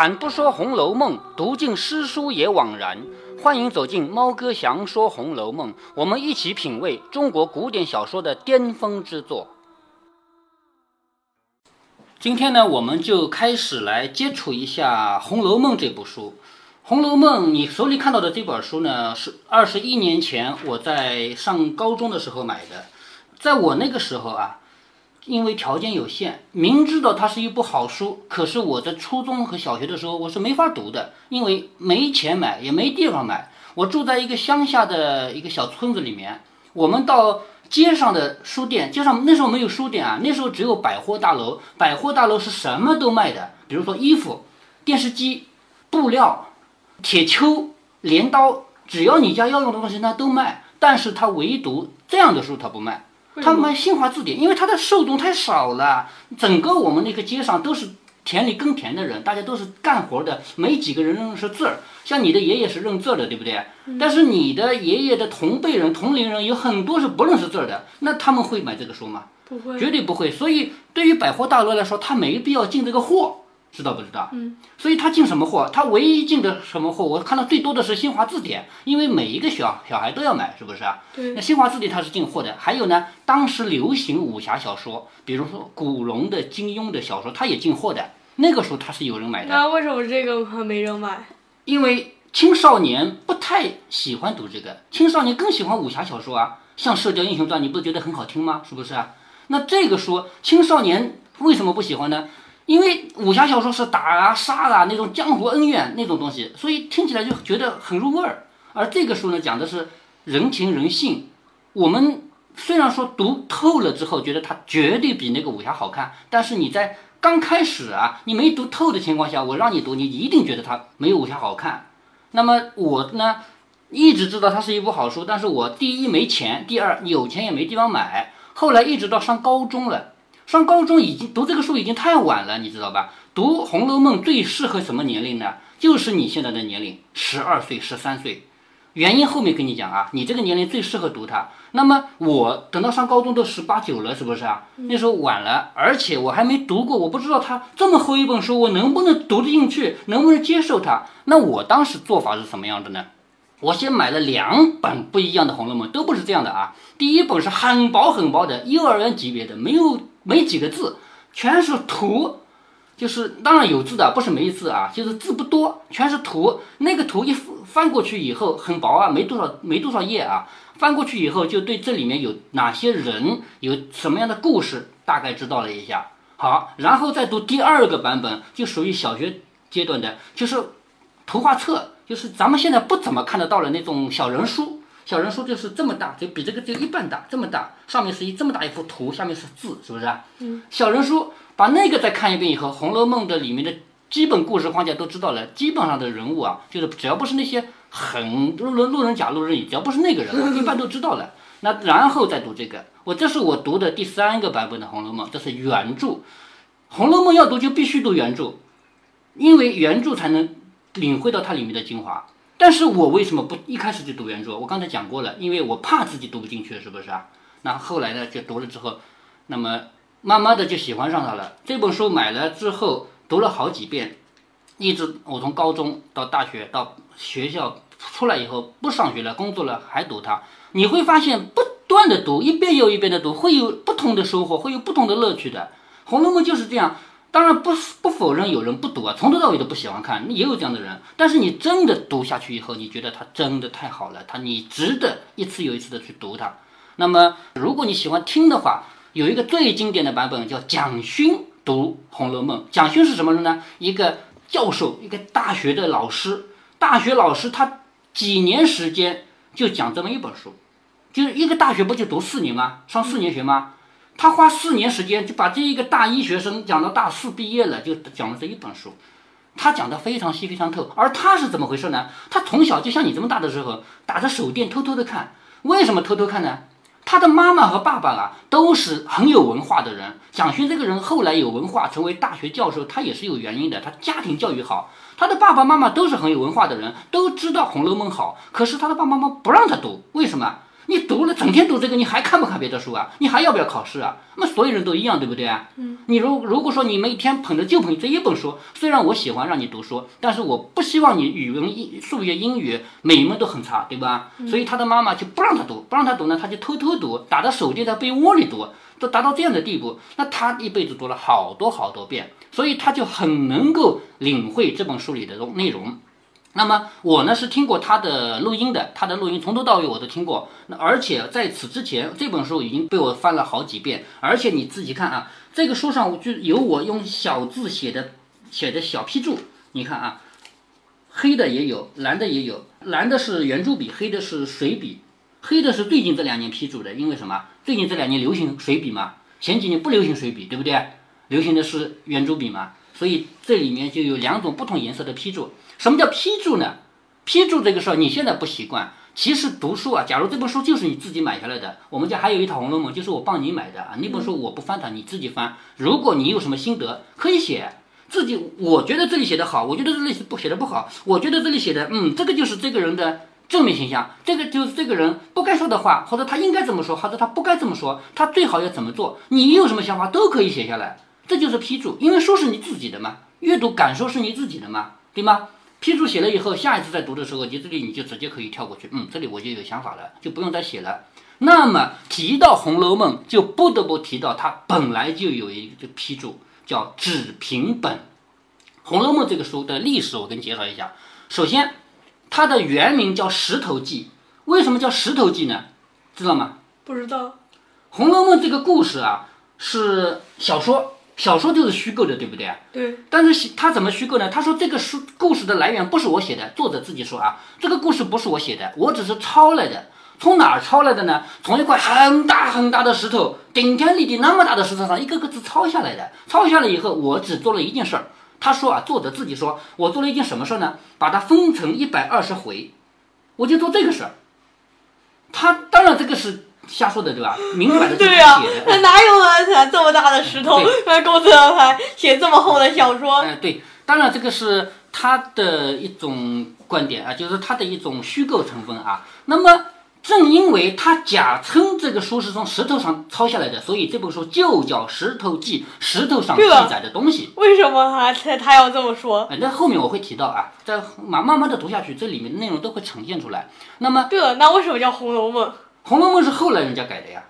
开坛不说《红楼梦》，读尽诗书也枉然。欢迎走进猫哥祥说《红楼梦》，我们一起品味中国古典小说的巅峰之作。今天呢，我们就开始来接触一下《红楼梦》这部书。《红楼梦》，你手里看到的这本书呢，是二十一年前我在上高中的时候买的。在我那个时候啊，因为条件有限，明知道它是一部好书，可是我在初中和小学的时候我是没法读的，因为没钱买，也没地方买。我住在一个乡下的一个小村子里面，我们到街上的书店，街上那时候没有书店啊，那时候只有百货大楼，百货大楼是什么都卖的，比如说衣服、电视机、布料、铁锹、镰刀，只要你家要用的东西，那都卖。但是它唯独这样的书它不卖。他们新华字典，因为它的受众太少了。整个我们那个街上都是田里耕田的人，大家都是干活的，没几个人认识字儿。像你的爷爷是认字的，对不对？但是你的爷爷的同辈人、同龄人有很多是不认识字儿的，那他们会买这个书吗？不会，绝对不会。所以对于百货大楼来说，他没必要进这个货。知道不知道？嗯，所以他进什么货？他唯一进的什么货？我看到最多的是新华字典，因为每一个小小孩都要买，是不是啊？对。那新华字典他是进货的，还有呢，当时流行武侠小说，比如说古龙的、金庸的小说，他也进货的。那个时候它是有人买的。那为什么这个还没人买？因为青少年不太喜欢读这个，青少年更喜欢武侠小说啊，像《射雕英雄传》，你不觉得很好听吗？是不是啊？那这个书青少年为什么不喜欢呢？因为武侠小说是打啊杀啊那种江湖恩怨那种东西，所以听起来就觉得很入味儿。而这个书呢，讲的是人情人性。我们虽然说读透了之后，觉得它绝对比那个武侠好看，但是你在刚开始啊，你没读透的情况下，我让你读，你一定觉得它没有武侠好看。那么我呢，一直知道它是一部好书，但是我第一没钱，第二有钱也没地方买。后来一直到上高中了。上高中已经读这个书已经太晚了，你知道吧？读《红楼梦》最适合什么年龄呢？就是你现在的年龄，十二岁、十三岁。原因后面跟你讲啊，你这个年龄最适合读它。那么我等到上高中都十八九了，是不是啊？那时候晚了，而且我还没读过，我不知道它这么厚一本书，我能不能读得进去，能不能接受它？那我当时做法是什么样的呢？我先买了两本不一样的《红楼梦》，都不是这样的啊。第一本是很薄很薄的，幼儿园级别的，没有。没几个字，全是图，就是当然有字的，不是没字啊，就是字不多，全是图。那个图一翻过去以后很薄啊，没多少没多少页啊。翻过去以后，就对这里面有哪些人，有什么样的故事，大概知道了一下。好，然后再读第二个版本，就属于小学阶段的，就是图画册，就是咱们现在不怎么看得到的那种小人书。小人书就是这么大，就比这个就一半大，这么大，上面是一这么大一幅图，下面是字，是不是啊？嗯。小人书把那个再看一遍以后，《红楼梦》的里面的基本故事框架都知道了，基本上的人物啊，就是只要不是那些很路人路人甲、路人乙，只要不是那个人，一般都知道了。那然后再读这个，我这是我读的第三个版本的《红楼梦》，这是原著，《红楼梦》要读就必须读原著，因为原著才能领会到它里面的精华。但是我为什么不一开始就读原著？我刚才讲过了，因为我怕自己读不进去，是不是啊？那后来呢，就读了之后，那么慢慢的就喜欢上它了。这本书买了之后读了好几遍，一直我从高中到大学到学校出来以后不上学了，工作了还读它。你会发现不断的读，一遍又一遍的读，会有不同的收获，会有不同的乐趣的。《红楼梦》就是这样。当然不不否认有人不读啊，从头到尾都不喜欢看，也有这样的人。但是你真的读下去以后，你觉得它真的太好了，它你值得一次又一次的去读它。那么如果你喜欢听的话，有一个最经典的版本叫蒋勋读《红楼梦》。蒋勋是什么人呢？一个教授，一个大学的老师。大学老师他几年时间就讲这么一本书，就是一个大学不就读四年吗？上四年学吗？他花四年时间就把这一个大一学生讲到大四毕业了，就讲了这一本书。他讲的非常细非常透，而他是怎么回事呢？他从小就像你这么大的时候，打着手电偷偷的看。为什么偷偷看呢？他的妈妈和爸爸啊都是很有文化的人。蒋勋这个人后来有文化，成为大学教授，他也是有原因的。他家庭教育好，他的爸爸妈妈都是很有文化的人，都知道《红楼梦》好。可是他的爸爸妈妈不让他读，为什么？你读了整天读这个，你还看不看别的书啊？你还要不要考试啊？那所有人都一样，对不对啊？嗯。你如如果说你每天捧着就捧这一本书，虽然我喜欢让你读书，但是我不希望你语文、英数学、英语每一门都很差，对吧？所以他的妈妈就不让他读，不让他读呢，他就偷偷读，打着手电在被窝里读，都达到这样的地步。那他一辈子读了好多好多遍，所以他就很能够领会这本书里的内容。那么我呢是听过他的录音的，他的录音从头到尾我都听过。那而且在此之前，这本书已经被我翻了好几遍。而且你自己看啊，这个书上就有我用小字写的写的小批注。你看啊，黑的也有，蓝的也有。蓝的是圆珠笔，黑的是水笔。黑的是最近这两年批注的，因为什么？最近这两年流行水笔嘛，前几年不流行水笔，对不对？流行的是圆珠笔嘛，所以这里面就有两种不同颜色的批注。什么叫批注呢？批注这个事儿，你现在不习惯。其实读书啊，假如这本书就是你自己买下来的，我们家还有一套《红楼梦》，就是我帮你买的啊。那本书我不翻它，你自己翻。如果你有什么心得，可以写自己。我觉得这里写的好，我觉得这里不写的不好。我觉得这里写的，嗯，这个就是这个人的正面形象，这个就是这个人不该说的话，或者他应该这么说，或者他不该这么说，他最好要怎么做？你有什么想法都可以写下来，这就是批注。因为书是你自己的嘛，阅读感受是你自己的嘛，对吗？批注写了以后，下一次再读的时候，你这里你就直接可以跳过去。嗯，这里我就有想法了，就不用再写了。那么提到《红楼梦》，就不得不提到它本来就有一个批注，叫纸评本。《红楼梦》这个书的历史，我给你介绍一下。首先，它的原名叫《石头记》，为什么叫《石头记》呢？知道吗？不知道。《红楼梦》这个故事啊，是小说。小说就是虚构的，对不对？对。但是他怎么虚构呢？他说这个书故事的来源不是我写的，作者自己说啊，这个故事不是我写的，我只是抄来的。从哪儿抄来的呢？从一块很大很大的石头，顶天立地那么大的石头上一个个字抄下来的。抄下来以后，我只做了一件事儿。他说啊，作者自己说，我做了一件什么事儿呢？把它分成一百二十回，我就做这个事儿。他当然这个是。瞎说的对吧？明摆着对呀，那哪有啊？这么大的石头，公子还写这么厚的小说？哎，对，当然这个是他的一种观点啊，就是他的一种虚构成分啊。那么正因为他假称这个书是从石头上抄下来的，所以这本书就叫《石头记》，石头上记载的东西。为什么他他他要这么说？那后面我会提到啊，在慢慢慢的读下去，这里面的内容都会呈现出来。那么，对，那为什么叫《红楼梦》？《红楼梦》是后来人家改的呀，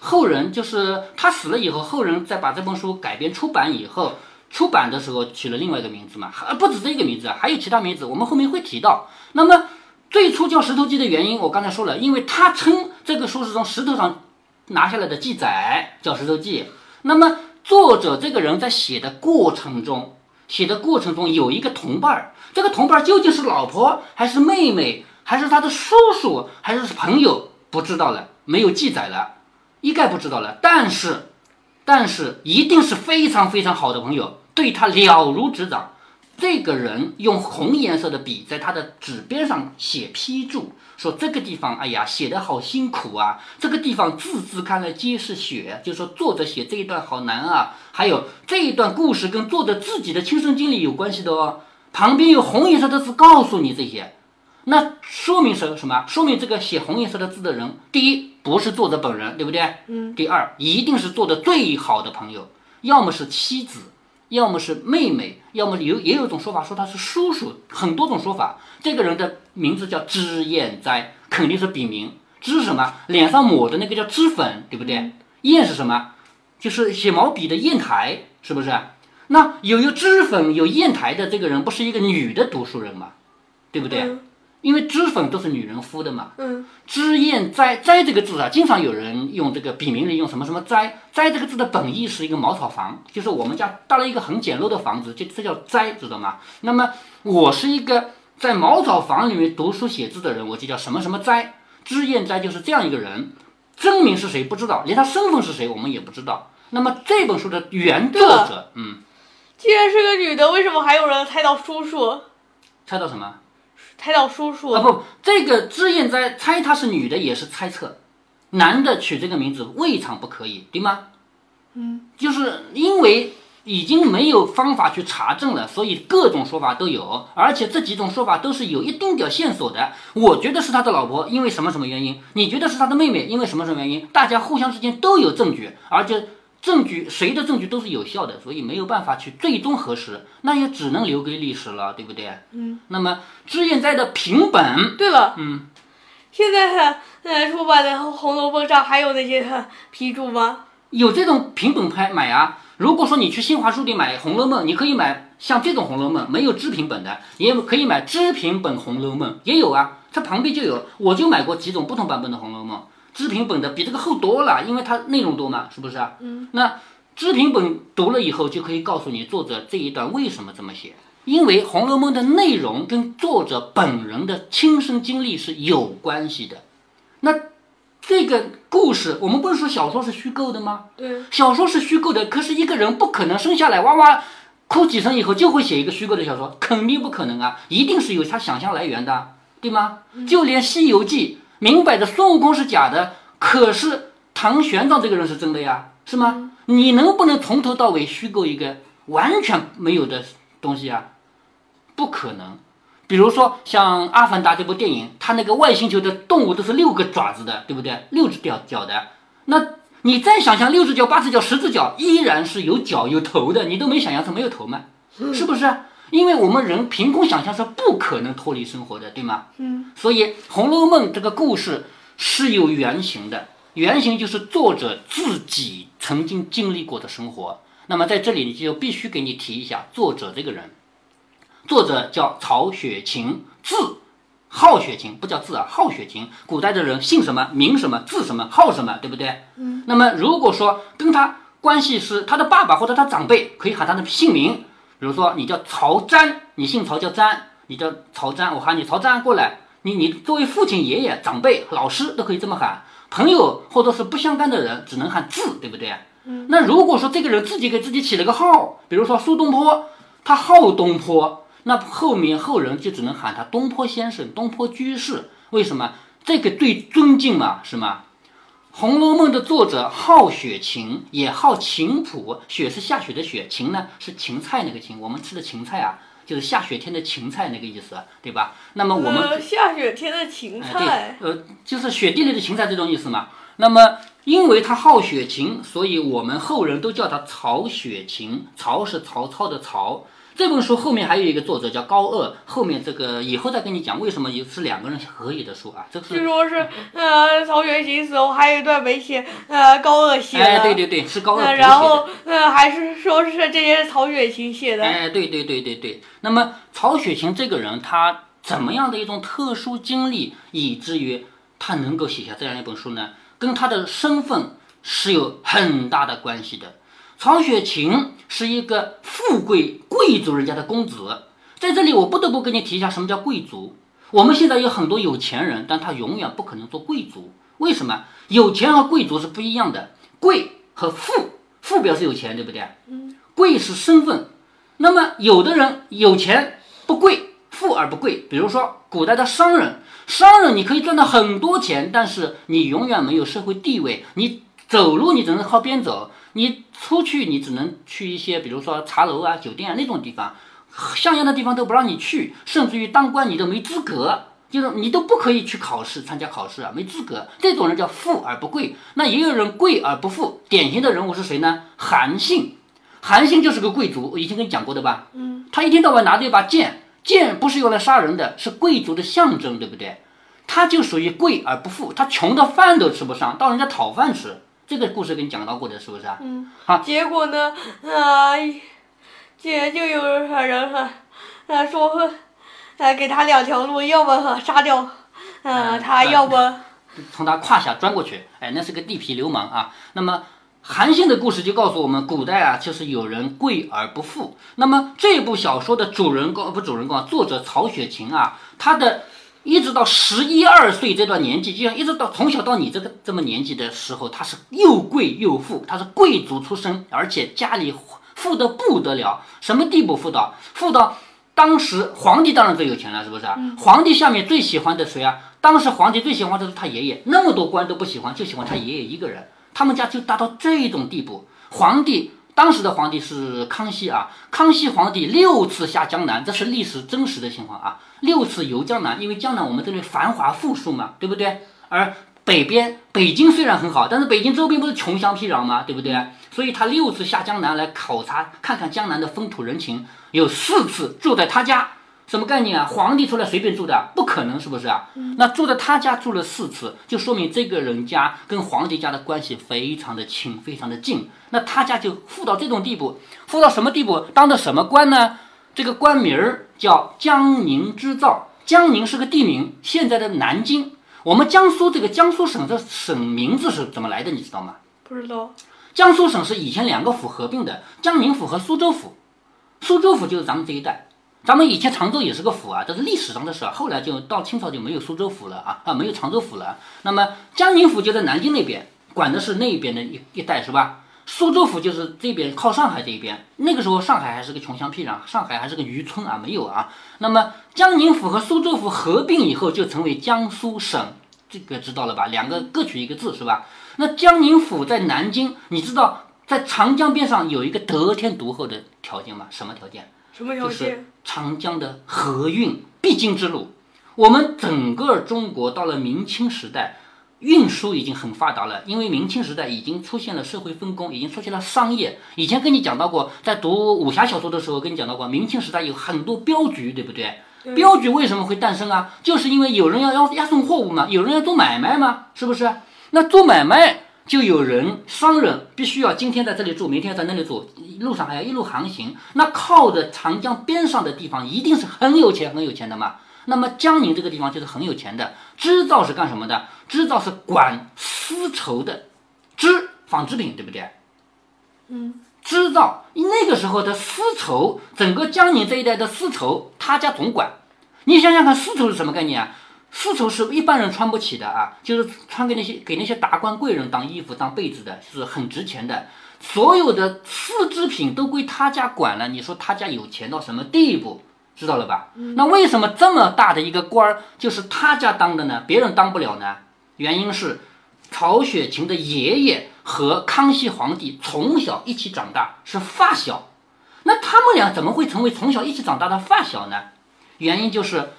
后人就是他死了以后，后人再把这本书改编出版以后，出版的时候取了另外一个名字嘛，还不止这个名字，还有其他名字，我们后面会提到。那么最初叫《石头记》的原因，我刚才说了，因为他称这个书是从石头上拿下来的记载，叫《石头记》。那么作者这个人在写的过程中，写的过程中有一个同伴儿，这个同伴究竟是老婆还是妹妹，还是他的叔叔，还是朋友？不知道了，没有记载了，一概不知道了。但是，但是一定是非常非常好的朋友，对他了如指掌。这个人用红颜色的笔在他的纸边上写批注，说这个地方，哎呀，写的好辛苦啊！这个地方字字看来皆是血，就说作者写这一段好难啊。还有这一段故事跟作者自己的亲身经历有关系的哦。旁边有红颜色的字告诉你这些。那说明什什么？说明这个写红颜色的字的人，第一不是作者本人，对不对？嗯。第二，一定是做的最好的朋友，要么是妻子，要么是妹妹，要么有也有一种说法说他是叔叔，很多种说法。这个人的名字叫脂砚斋，肯定是笔名。脂什么？脸上抹的那个叫脂粉，对不对？砚是什么？就是写毛笔的砚台，是不是？那有有脂粉有砚台的这个人，不是一个女的读书人吗？对不对？因为脂粉都是女人敷的嘛，嗯，脂砚斋斋这个字啊，经常有人用这个笔名里用什么什么斋斋这个字的本意是一个茅草房，就是我们家搭了一个很简陋的房子，这这叫斋，知道吗？那么我是一个在茅草房里面读书写字的人，我就叫什么什么斋，脂砚斋就是这样一个人，真名是谁不知道，连他身份是谁我们也不知道。那么这本书的原作者，嗯，既然是个女的，为什么还有人猜到叔叔？猜到什么？猜到叔叔啊不，这个脂砚斋猜她是女的也是猜测，男的取这个名字未尝不可以，对吗？嗯，就是因为已经没有方法去查证了，所以各种说法都有，而且这几种说法都是有一定点线索的。我觉得是他的老婆，因为什么什么原因？你觉得是他的妹妹，因为什么什么原因？大家互相之间都有证据，而且证据谁的证据都是有效的，所以没有办法去最终核实，那也只能留给历史了，对不对？嗯。那么脂砚斋的评本，对了，嗯，现在呃出版的《红楼梦》上还有那些呃批注吗？有这种评本拍买啊。如果说你去新华书店买《红楼梦》，你可以买像这种《红楼梦》，没有知评本的，也可以买知评本《红楼梦》，也有啊，它旁边就有，我就买过几种不同版本的《红楼梦》，知评本的比这个厚多了，因为它内容多嘛，是不是啊？嗯。那知评本读了以后，就可以告诉你作者这一段为什么这么写，因为《红楼梦》的内容跟作者本人的亲身经历是有关系的。那这个故事，我们不是说小说是虚构的吗？对。小说是虚构的，可是一个人不可能生下来哇哇哭几声以后就会写一个虚构的小说，肯定不可能啊，一定是有他想象来源的，对吗？就连《西游记》，明摆着孙悟空是假的，可是唐玄奘这个人是真的呀，是吗？你能不能从头到尾虚构一个完全没有的东西啊？不可能。比如说像《阿凡达》这部电影，它那个外星球的动物都是六个爪子的，对不对？六只脚脚的。那你再想象六只脚、八只脚、十只脚，依然是有脚有头的，你都没想象成没有头吗？是不是？因为我们人凭空想象是不可能脱离生活的，对吗？嗯。所以《红楼梦》这个故事是有原型的，原型就是作者自己曾经经历过的生活。那么在这里，你就必须给你提一下作者这个人。作者叫曹雪芹，字好雪芹，不叫字啊，好雪芹。古代的人姓什么，名什么，字什么，号什么，对不对？嗯。那么如果说跟他关系是他的爸爸或者他长辈，可以喊他的姓名。比如说你叫曹瞻，你姓曹叫瞻，你叫曹瞻，我喊你曹瞻过来。你你作为父亲、爷爷、长辈、老师都可以这么喊。朋友或者是不相干的人，只能喊字，对不对？嗯。那如果说这个人自己给自己起了个号，比如说苏东坡，他号东坡。那后面后人就只能喊他东坡先生、东坡居士，为什么？这个最尊敬嘛，是吗？《红楼梦》的作者好雪芹，也好琴谱。雪是下雪的雪，芹呢是芹菜那个芹，我们吃的芹菜啊，就是下雪天的芹菜那个意思，对吧？那么我们下雪天的芹菜，对，呃，就是雪地里的芹菜这种意思嘛。那么因为他好雪芹，所以我们后人都叫他曹雪芹。曹是曹操的曹。这本书后面还有一个作者叫高鹗，后面这个以后再跟你讲为什么也是两个人合写的书啊。这是据说是呃曹雪芹死后还有一段没写，呃高鹗写的。哎，对对对，是高鹗然后呃还是说是这些曹雪芹写的。哎，对对对对对。那么曹雪芹这个人他怎么样的一种特殊经历，以至于他能够写下这样一本书呢？跟他的身份是有很大的关系的。曹雪芹是一个富贵贵族人家的公子，在这里我不得不跟你提一下什么叫贵族。我们现在有很多有钱人，但他永远不可能做贵族。为什么？有钱和贵族是不一样的。贵和富，富表示有钱，对不对？嗯。贵是身份。那么有的人有钱不贵，富而不贵。比如说古代的商人，商人你可以赚到很多钱，但是你永远没有社会地位。你走路你只能靠边走。你出去，你只能去一些，比如说茶楼啊、酒店啊那种地方，像样的地方都不让你去，甚至于当官你都没资格，就是你都不可以去考试、参加考试啊，没资格。这种人叫富而不贵。那也有人贵而不富，典型的人物是谁呢？韩信，韩信就是个贵族，我以前跟你讲过的吧？嗯。他一天到晚拿着一把剑，剑不是用来杀人的，是贵族的象征，对不对？他就属于贵而不富，他穷的饭都吃不上，到人家讨饭吃。这个故事给你讲到过的，是不是啊？嗯。好，结果呢，啊，这就有人哈，啊说，呃，给他两条路，要么杀掉，呃，他要么从他胯下钻过去。哎，那是个地痞流氓啊。那么韩信的故事就告诉我们，古代啊，就是有人贵而不富。那么这部小说的主人公不主人公啊，作者曹雪芹啊，他的。一直到十一二岁这段年纪，就像一直到从小到你这个这么年纪的时候，他是又贵又富，他是贵族出身，而且家里富的不得了。什么地步富到？富到当时皇帝当然最有钱了，是不是啊？皇帝下面最喜欢的谁啊？当时皇帝最喜欢的是他爷爷，那么多官都不喜欢，就喜欢他爷爷一个人。他们家就达到这种地步，皇帝当时的皇帝是康熙啊，康熙皇帝六次下江南，这是历史真实的情况啊。六次游江南，因为江南我们这里繁华富庶嘛，对不对？而北边北京虽然很好，但是北京周边不是穷乡僻壤吗？对不对？所以他六次下江南来考察，看看江南的风土人情，有四次住在他家。什么概念啊？皇帝出来随便住的，不可能，是不是啊？那住在他家住了四次，就说明这个人家跟皇帝家的关系非常的亲，非常的近。那他家就富到这种地步，富到什么地步？当的什么官呢？这个官名儿叫江宁织造。江宁是个地名，现在的南京。我们江苏这个江苏省的省名字是怎么来的？你知道吗？不知道。江苏省是以前两个府合并的，江宁府和苏州府。苏州府就是咱们这一带。咱们以前常州也是个府啊，这是历史上的事儿。后来就到清朝就没有苏州府了啊啊，没有常州府了。那么江宁府就在南京那边，管的是那边的一一带是吧？苏州府就是这边靠上海这一边。那个时候上海还是个穷乡僻壤，上海还是个渔村啊，没有啊。那么江宁府和苏州府合并以后就成为江苏省，这个知道了吧？两个各取一个字是吧？那江宁府在南京，你知道在长江边上有一个得天独厚的条件吗？什么条件？什么条件？长江的河运必经之路。我们整个中国到了明清时代，运输已经很发达了。因为明清时代已经出现了社会分工，已经出现了商业。以前跟你讲到过，在读武侠小说的时候跟你讲到过，明清时代有很多镖局，对不对？镖局为什么会诞生啊？就是因为有人要要押送货物嘛，有人要做买卖嘛，是不是？那做买卖。就有人商人必须要今天在这里住，明天在那里住，路上还要一路航行。那靠着长江边上的地方一定是很有钱很有钱的嘛。那么江宁这个地方就是很有钱的。织造是干什么的？织造是管丝绸的，织纺织品，对不对？嗯，织造那个时候的丝绸，整个江宁这一带的丝绸，他家总管。你想想看，丝绸是什么概念啊？丝绸是一般人穿不起的啊，就是穿给那些给那些达官贵人当衣服、当被子的，是很值钱的。所有的丝织品都归他家管了，你说他家有钱到什么地步？知道了吧？那为什么这么大的一个官儿就是他家当的呢？别人当不了呢？原因是曹雪芹的爷爷和康熙皇帝从小一起长大，是发小。那他们俩怎么会成为从小一起长大的发小呢？原因就是。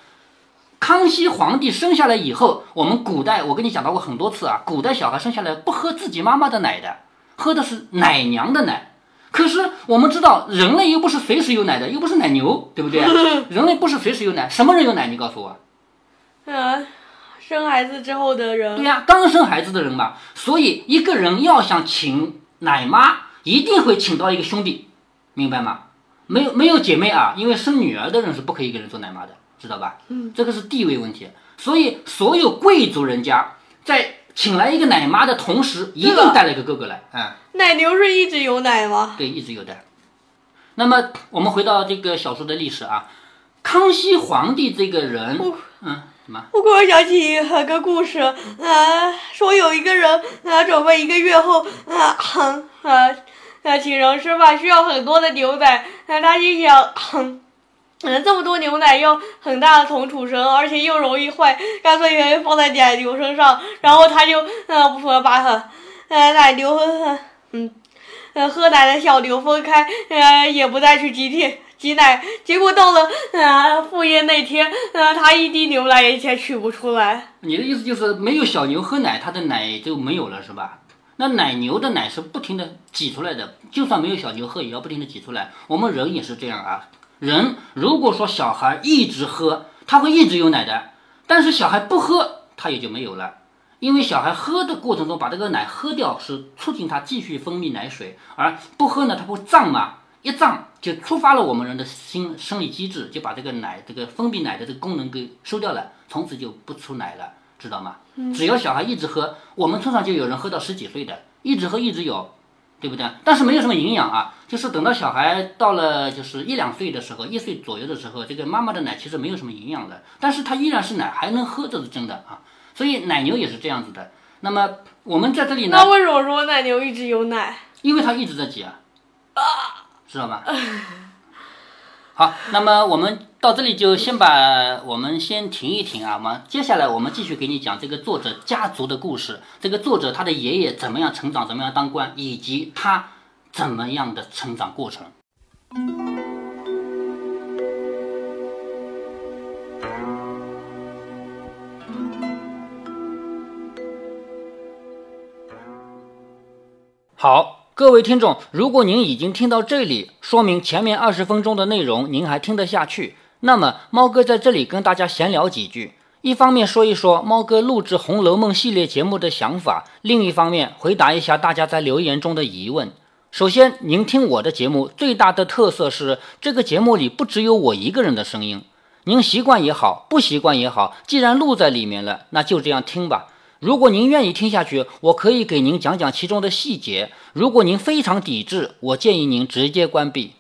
康熙皇帝生下来以后，我们古代我跟你讲到过很多次啊，古代小孩生下来不喝自己妈妈的奶的，喝的是奶娘的奶。可是我们知道，人类又不是随时有奶的，又不是奶牛，对不对？人类不是随时有奶，什么人有奶？你告诉我。嗯，生孩子之后的人。对呀，刚生孩子的人嘛。所以一个人要想请奶妈，一定会请到一个兄弟，明白吗？没有没有姐妹啊，因为生女儿的人是不可以给人做奶妈的。知道吧？嗯，这个是地位问题，所以所有贵族人家在请来一个奶妈的同时，一定带了一个哥哥来。嗯，奶牛是一直有奶吗？对，一直有的。那么我们回到这个小说的历史啊，康熙皇帝这个人，嗯，什么？我突然想起一个故事，啊，说有一个人啊，准备一个月后啊，啊，啊，请人吃饭需要很多的牛奶，啊，他心想。嗯，这么多牛奶要很大的桶储存，而且又容易坏，干脆放在奶牛身上，然后他就嗯，不把它，呃，奶牛和嗯，呃，喝奶的小牛分开，呃，也不再去挤铁挤奶，结果到了啊赴宴那天，呃，他一滴牛奶也也取不出来。你的意思就是没有小牛喝奶，它的奶就没有了，是吧？那奶牛的奶是不停的挤出来的，就算没有小牛喝，也要不停的挤出来。我们人也是这样啊。人如果说小孩一直喝，他会一直有奶的，但是小孩不喝，他也就没有了，因为小孩喝的过程中把这个奶喝掉，是促进他继续分泌奶水，而不喝呢，他会胀嘛，一胀就触发了我们人的心生理机制，就把这个奶这个分泌奶的这个功能给收掉了，从此就不出奶了，知道吗？只要小孩一直喝，我们村上就有人喝到十几岁的，一直喝一直有。对不对？但是没有什么营养啊，就是等到小孩到了就是一两岁的时候，一岁左右的时候，这个妈妈的奶其实没有什么营养的，但是它依然是奶，还能喝，这是真的啊。所以奶牛也是这样子的。那么我们在这里呢？那为什么说奶牛一直有奶？因为它一直在挤啊，知道吗？好，那么我们到这里就先把我们先停一停啊，我们接下来我们继续给你讲这个作者家族的故事。这个作者他的爷爷怎么样成长，怎么样当官，以及他怎么样的成长过程。好，各位听众，如果您已经听到这里，说明前面二十分钟的内容您还听得下去。那么，猫哥在这里跟大家闲聊几句，一方面说一说猫哥录制《红楼梦》系列节目的想法，另一方面回答一下大家在留言中的疑问。首先，您听我的节目最大的特色是，这个节目里不只有我一个人的声音。您习惯也好，不习惯也好，既然录在里面了，那就这样听吧。如果您愿意听下去，我可以给您讲讲其中的细节。如果您非常抵制，我建议您直接关闭。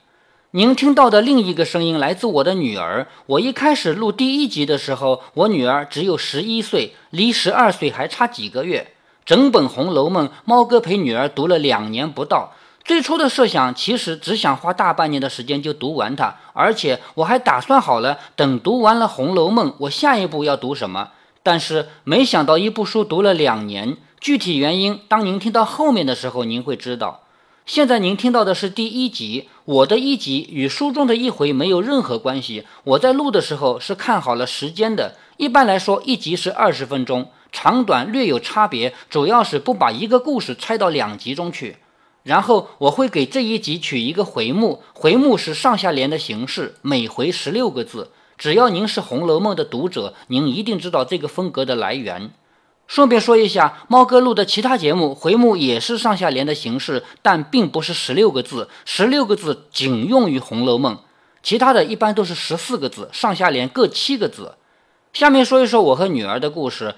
您听到的另一个声音来自我的女儿。我一开始录第一集的时候，我女儿只有十一岁，离十二岁还差几个月。整本《红楼梦》，猫哥陪女儿读了两年不到。最初的设想其实只想花大半年的时间就读完它，而且我还打算好了，等读完了《红楼梦》，我下一步要读什么。但是没想到一部书读了两年，具体原因当您听到后面的时候您会知道。现在您听到的是第一集，我的一集与书中的一回没有任何关系。我在录的时候是看好了时间的，一般来说一集是二十分钟，长短略有差别，主要是不把一个故事拆到两集中去。然后我会给这一集取一个回目，回目是上下联的形式，每回十六个字。只要您是《红楼梦》的读者，您一定知道这个风格的来源。顺便说一下，猫哥录的其他节目回目也是上下联的形式，但并不是十六个字，十六个字仅用于《红楼梦》，其他的一般都是十四个字，上下联各七个字。下面说一说我和女儿的故事。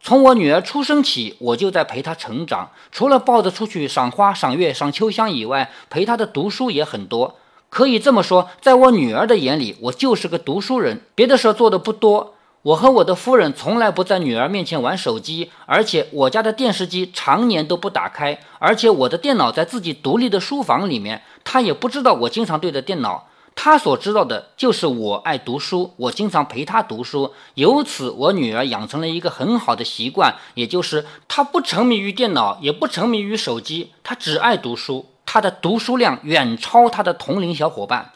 从我女儿出生起，我就在陪她成长，除了抱着出去赏花、赏月、赏秋香以外，陪她的读书也很多。可以这么说，在我女儿的眼里，我就是个读书人，别的事儿做的不多。我和我的夫人从来不在女儿面前玩手机，而且我家的电视机常年都不打开，而且我的电脑在自己独立的书房里面，她也不知道我经常对着电脑。她所知道的就是我爱读书，我经常陪她读书。由此，我女儿养成了一个很好的习惯，也就是她不沉迷于电脑，也不沉迷于手机，她只爱读书。她的读书量远超她的同龄小伙伴。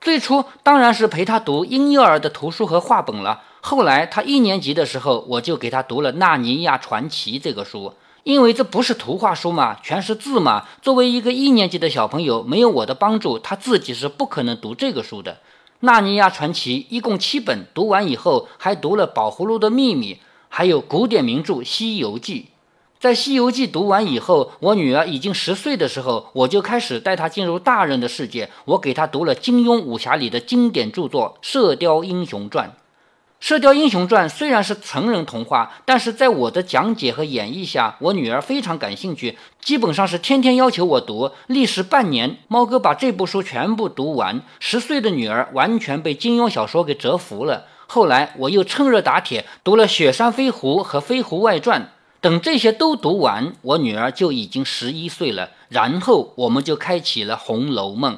最初当然是陪她读婴幼儿的图书和画本了。后来他一年级的时候，我就给他读了《纳尼亚传奇》这个书，因为这不是图画书嘛，全是字嘛。作为一个一年级的小朋友，没有我的帮助，他自己是不可能读这个书的。《纳尼亚传奇》一共七本，读完以后还读了《宝葫芦的秘密》，还有古典名著《西游记》。在《西游记》读完以后，我女儿已经十岁的时候，我就开始带她进入大人的世界。我给她读了金庸武侠里的经典著作《射雕英雄传》。《射雕英雄传》虽然是成人童话，但是在我的讲解和演绎下，我女儿非常感兴趣，基本上是天天要求我读。历时半年，猫哥把这部书全部读完。十岁的女儿完全被金庸小说给折服了。后来，我又趁热打铁读了《雪山飞狐》和《飞狐外传》。等这些都读完，我女儿就已经十一岁了。然后我们就开启了《红楼梦》。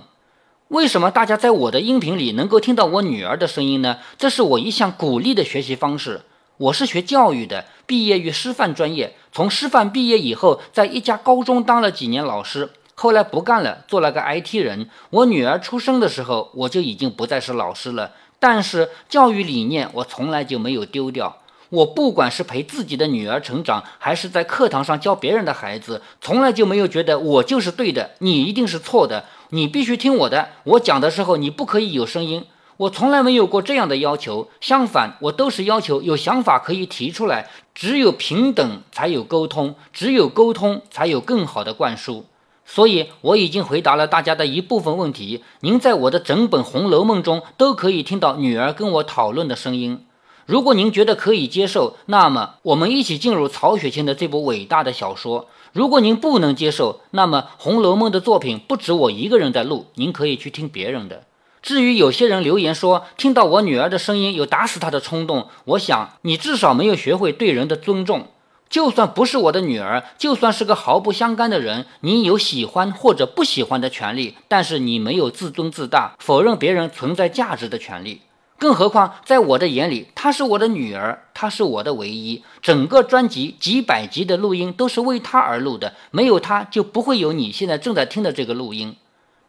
为什么大家在我的音频里能够听到我女儿的声音呢？这是我一向鼓励的学习方式。我是学教育的，毕业于师范专业。从师范毕业以后，在一家高中当了几年老师，后来不干了，做了个 IT 人。我女儿出生的时候，我就已经不再是老师了。但是教育理念，我从来就没有丢掉。我不管是陪自己的女儿成长，还是在课堂上教别人的孩子，从来就没有觉得我就是对的，你一定是错的，你必须听我的。我讲的时候，你不可以有声音。我从来没有过这样的要求，相反，我都是要求有想法可以提出来。只有平等才有沟通，只有沟通才有更好的灌输。所以，我已经回答了大家的一部分问题。您在我的整本《红楼梦》中都可以听到女儿跟我讨论的声音。如果您觉得可以接受，那么我们一起进入曹雪芹的这部伟大的小说。如果您不能接受，那么《红楼梦》的作品不止我一个人在录，您可以去听别人的。至于有些人留言说听到我女儿的声音有打死她的冲动，我想你至少没有学会对人的尊重。就算不是我的女儿，就算是个毫不相干的人，你有喜欢或者不喜欢的权利，但是你没有自尊自大、否认别人存在价值的权利。更何况在我的眼里，她是我的女儿，她是我的唯一。整个专辑几百集的录音都是为她而录的，没有她就不会有你现在正在听的这个录音。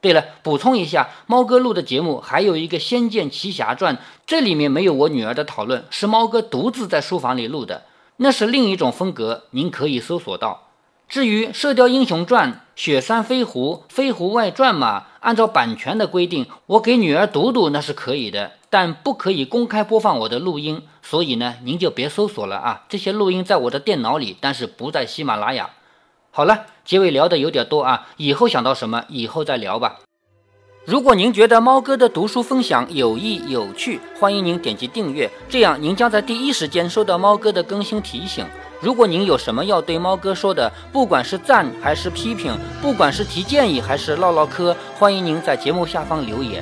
对了，补充一下，猫哥录的节目还有一个《仙剑奇侠传》，这里面没有我女儿的讨论，是猫哥独自在书房里录的，那是另一种风格，您可以搜索到。至于《射雕英雄传》《雪山飞狐》《飞狐外传》嘛，按照版权的规定，我给女儿读读那是可以的，但不可以公开播放我的录音，所以呢，您就别搜索了啊。这些录音在我的电脑里，但是不在喜马拉雅。好了，结尾聊的有点多啊，以后想到什么以后再聊吧。如果您觉得猫哥的读书分享有益有趣，欢迎您点击订阅，这样您将在第一时间收到猫哥的更新提醒。如果您有什么要对猫哥说的，不管是赞还是批评，不管是提建议还是唠唠嗑，欢迎您在节目下方留言。